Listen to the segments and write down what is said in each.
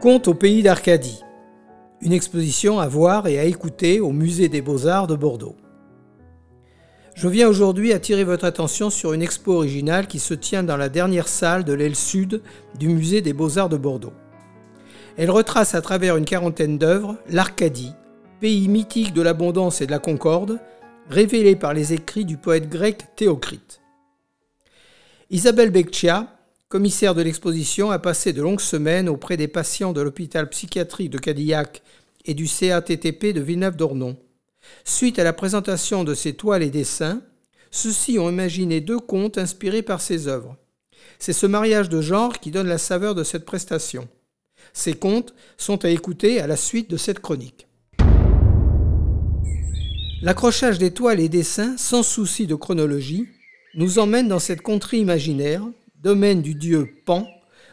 Conte au pays d'Arcadie. Une exposition à voir et à écouter au Musée des Beaux-Arts de Bordeaux. Je viens aujourd'hui attirer votre attention sur une expo originale qui se tient dans la dernière salle de l'aile sud du Musée des Beaux-Arts de Bordeaux. Elle retrace à travers une quarantaine d'œuvres l'Arcadie, pays mythique de l'abondance et de la concorde, révélé par les écrits du poète grec Théocrite. Isabelle Beccia, commissaire de l'exposition, a passé de longues semaines auprès des patients de l'hôpital psychiatrique de Cadillac et du CATTP de Villeneuve-d'Ornon. Suite à la présentation de ses toiles et dessins, ceux-ci ont imaginé deux contes inspirés par ses œuvres. C'est ce mariage de genre qui donne la saveur de cette prestation. Ces contes sont à écouter à la suite de cette chronique. L'accrochage des toiles et dessins, sans souci de chronologie, nous emmène dans cette contrée imaginaire, domaine du dieu Pan,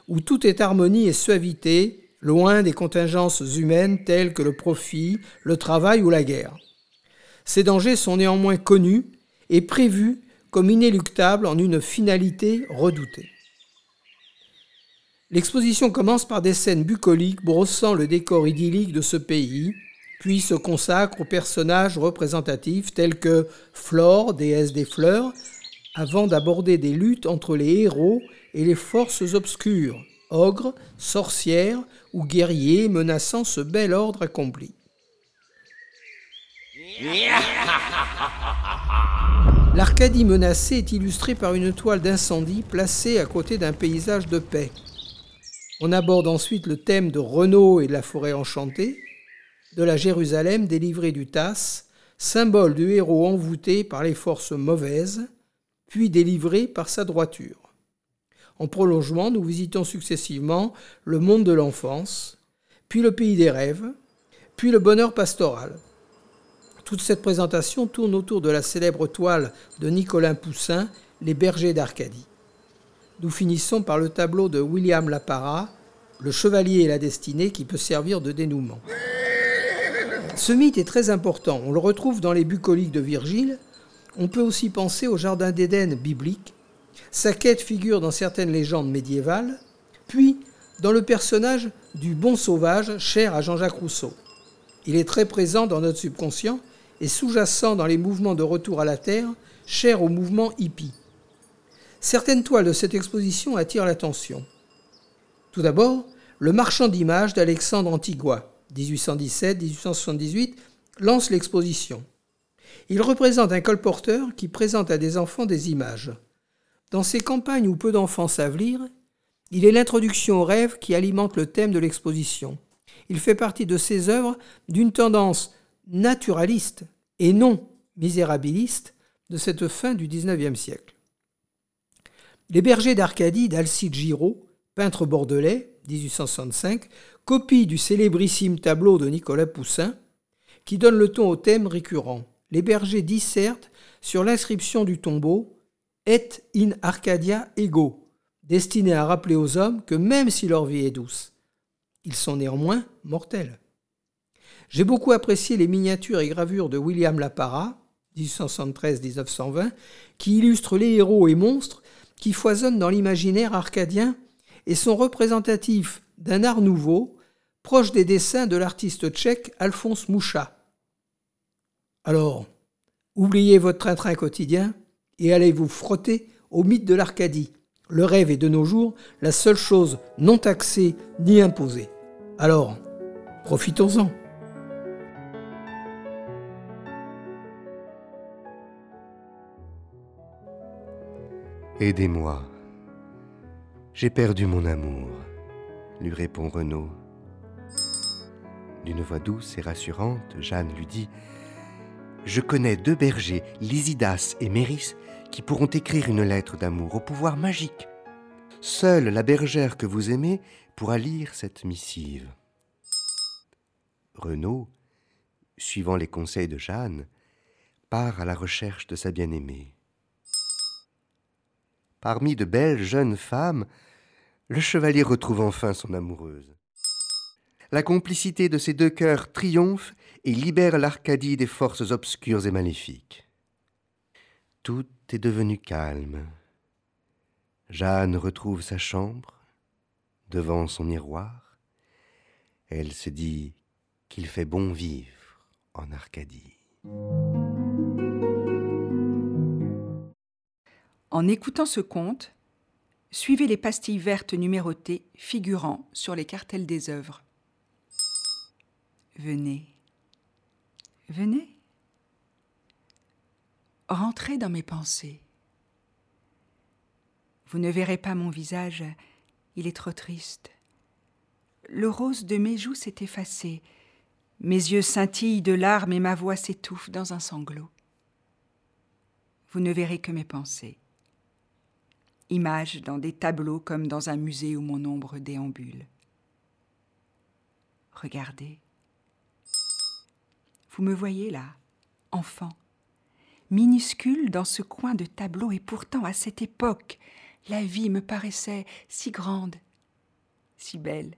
où tout est harmonie et suavité, loin des contingences humaines telles que le profit, le travail ou la guerre. Ces dangers sont néanmoins connus et prévus comme inéluctables en une finalité redoutée. L'exposition commence par des scènes bucoliques brossant le décor idyllique de ce pays, puis se consacre aux personnages représentatifs tels que Flore, déesse des fleurs, avant d'aborder des luttes entre les héros et les forces obscures, ogres, sorcières ou guerriers menaçant ce bel ordre accompli. L'Arcadie menacée est illustrée par une toile d'incendie placée à côté d'un paysage de paix. On aborde ensuite le thème de Renaud et de la forêt enchantée, de la Jérusalem délivrée du Tasse, symbole du héros envoûté par les forces mauvaises, puis délivré par sa droiture. En prolongement, nous visitons successivement le monde de l'enfance, puis le pays des rêves, puis le bonheur pastoral. Toute cette présentation tourne autour de la célèbre toile de Nicolas Poussin, Les bergers d'Arcadie. Nous finissons par le tableau de William Lapara, Le chevalier et la destinée, qui peut servir de dénouement. Ce mythe est très important. On le retrouve dans les bucoliques de Virgile. On peut aussi penser au Jardin d'Éden biblique. Sa quête figure dans certaines légendes médiévales, puis dans le personnage du bon sauvage cher à Jean-Jacques Rousseau. Il est très présent dans notre subconscient et sous-jacent dans les mouvements de retour à la Terre, cher au mouvement hippie. Certaines toiles de cette exposition attirent l'attention. Tout d'abord, Le marchand d'images d'Alexandre Antigua, 1817-1878, lance l'exposition. Il représente un colporteur qui présente à des enfants des images. Dans ces campagnes où peu d'enfants savent lire, il est l'introduction au rêve qui alimente le thème de l'exposition. Il fait partie de ces œuvres d'une tendance naturaliste et non misérabiliste de cette fin du XIXe siècle. Les bergers d'Arcadie d'Alcide Giraud, peintre bordelais, 1865, copie du célébrissime tableau de Nicolas Poussin, qui donne le ton au thème récurrent. Les bergers dissertent sur l'inscription du tombeau Et in Arcadia ego, destiné à rappeler aux hommes que même si leur vie est douce, ils sont néanmoins mortels. J'ai beaucoup apprécié les miniatures et gravures de William Lapara, 1873-1920, qui illustrent les héros et monstres qui foisonnent dans l'imaginaire arcadien et sont représentatifs d'un art nouveau, proche des dessins de l'artiste tchèque Alphonse Moucha. Alors, oubliez votre train-train quotidien et allez vous frotter au mythe de l'Arcadie. Le rêve est de nos jours la seule chose non taxée ni imposée. Alors, profitons-en. Aidez-moi. J'ai perdu mon amour lui répond Renaud. D'une voix douce et rassurante, Jeanne lui dit Je connais deux bergers, Lysidas et Méris, qui pourront écrire une lettre d'amour au pouvoir magique. Seule la bergère que vous aimez pourra lire cette missive. Renaud, suivant les conseils de Jeanne, part à la recherche de sa bien-aimée. Parmi de belles jeunes femmes, le chevalier retrouve enfin son amoureuse. La complicité de ces deux cœurs triomphe et libère l'Arcadie des forces obscures et maléfiques. Tout est devenu calme. Jeanne retrouve sa chambre, devant son miroir. Elle se dit qu'il fait bon vivre en Arcadie. En écoutant ce conte, suivez les pastilles vertes numérotées figurant sur les cartels des œuvres. Venez, venez, rentrez dans mes pensées. Vous ne verrez pas mon visage, il est trop triste. Le rose de mes joues s'est effacé, mes yeux scintillent de larmes et ma voix s'étouffe dans un sanglot. Vous ne verrez que mes pensées images dans des tableaux comme dans un musée où mon ombre déambule. Regardez. Vous me voyez là, enfant, minuscule dans ce coin de tableau, et pourtant à cette époque, la vie me paraissait si grande, si belle.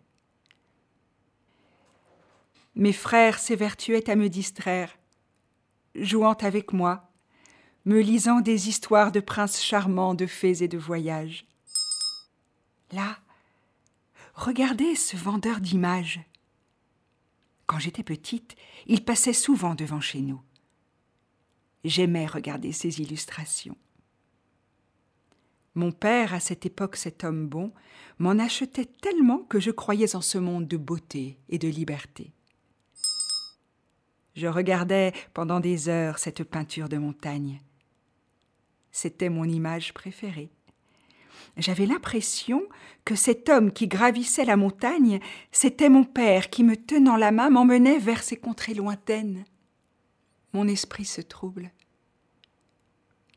Mes frères s'évertuaient à me distraire, jouant avec moi, me lisant des histoires de princes charmants, de fées et de voyages. Là, regardez ce vendeur d'images. Quand j'étais petite, il passait souvent devant chez nous. J'aimais regarder ses illustrations. Mon père, à cette époque cet homme bon, m'en achetait tellement que je croyais en ce monde de beauté et de liberté. Je regardais pendant des heures cette peinture de montagne. C'était mon image préférée. J'avais l'impression que cet homme qui gravissait la montagne, c'était mon père qui, me tenant la main, m'emmenait vers ces contrées lointaines. Mon esprit se trouble.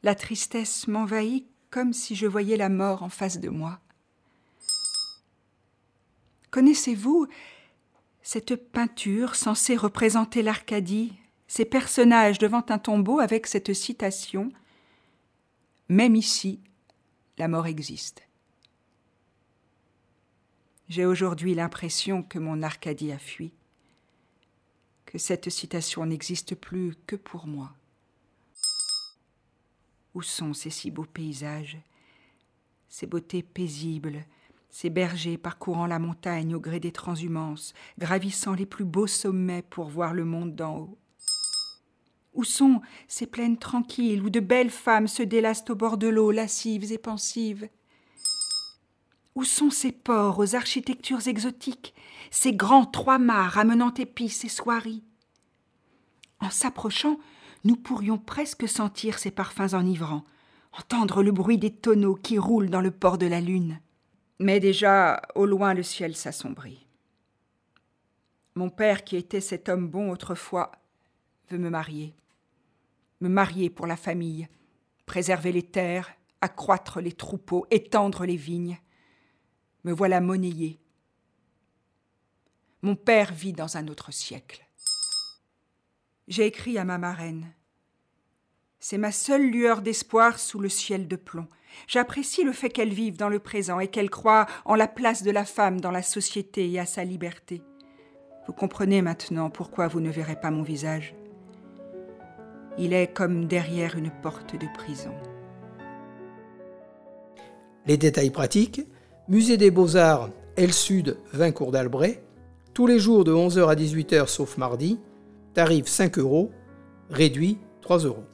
La tristesse m'envahit comme si je voyais la mort en face de moi. Connaissez-vous cette peinture censée représenter l'Arcadie, ces personnages devant un tombeau avec cette citation? Même ici, la mort existe. J'ai aujourd'hui l'impression que mon Arcadie a fui, que cette citation n'existe plus que pour moi. Où sont ces si beaux paysages, ces beautés paisibles, ces bergers parcourant la montagne au gré des transhumances, gravissant les plus beaux sommets pour voir le monde d'en haut? Où sont ces plaines tranquilles où de belles femmes se délassent au bord de l'eau, lascives et pensives? Où sont ces ports aux architectures exotiques, ces grands trois-mâts amenant épices et soieries? En s'approchant, nous pourrions presque sentir ces parfums enivrants, entendre le bruit des tonneaux qui roulent dans le port de la lune. Mais déjà, au loin, le ciel s'assombrit. Mon père, qui était cet homme bon autrefois, veut me marier me marier pour la famille, préserver les terres, accroître les troupeaux, étendre les vignes. Me voilà monnayé. Mon père vit dans un autre siècle. J'ai écrit à ma marraine. C'est ma seule lueur d'espoir sous le ciel de plomb. J'apprécie le fait qu'elle vive dans le présent et qu'elle croit en la place de la femme dans la société et à sa liberté. Vous comprenez maintenant pourquoi vous ne verrez pas mon visage. Il est comme derrière une porte de prison. Les détails pratiques Musée des Beaux-Arts, L Sud, 20 cours d'Albret, tous les jours de 11h à 18h sauf mardi, tarif 5 euros, réduit 3 euros.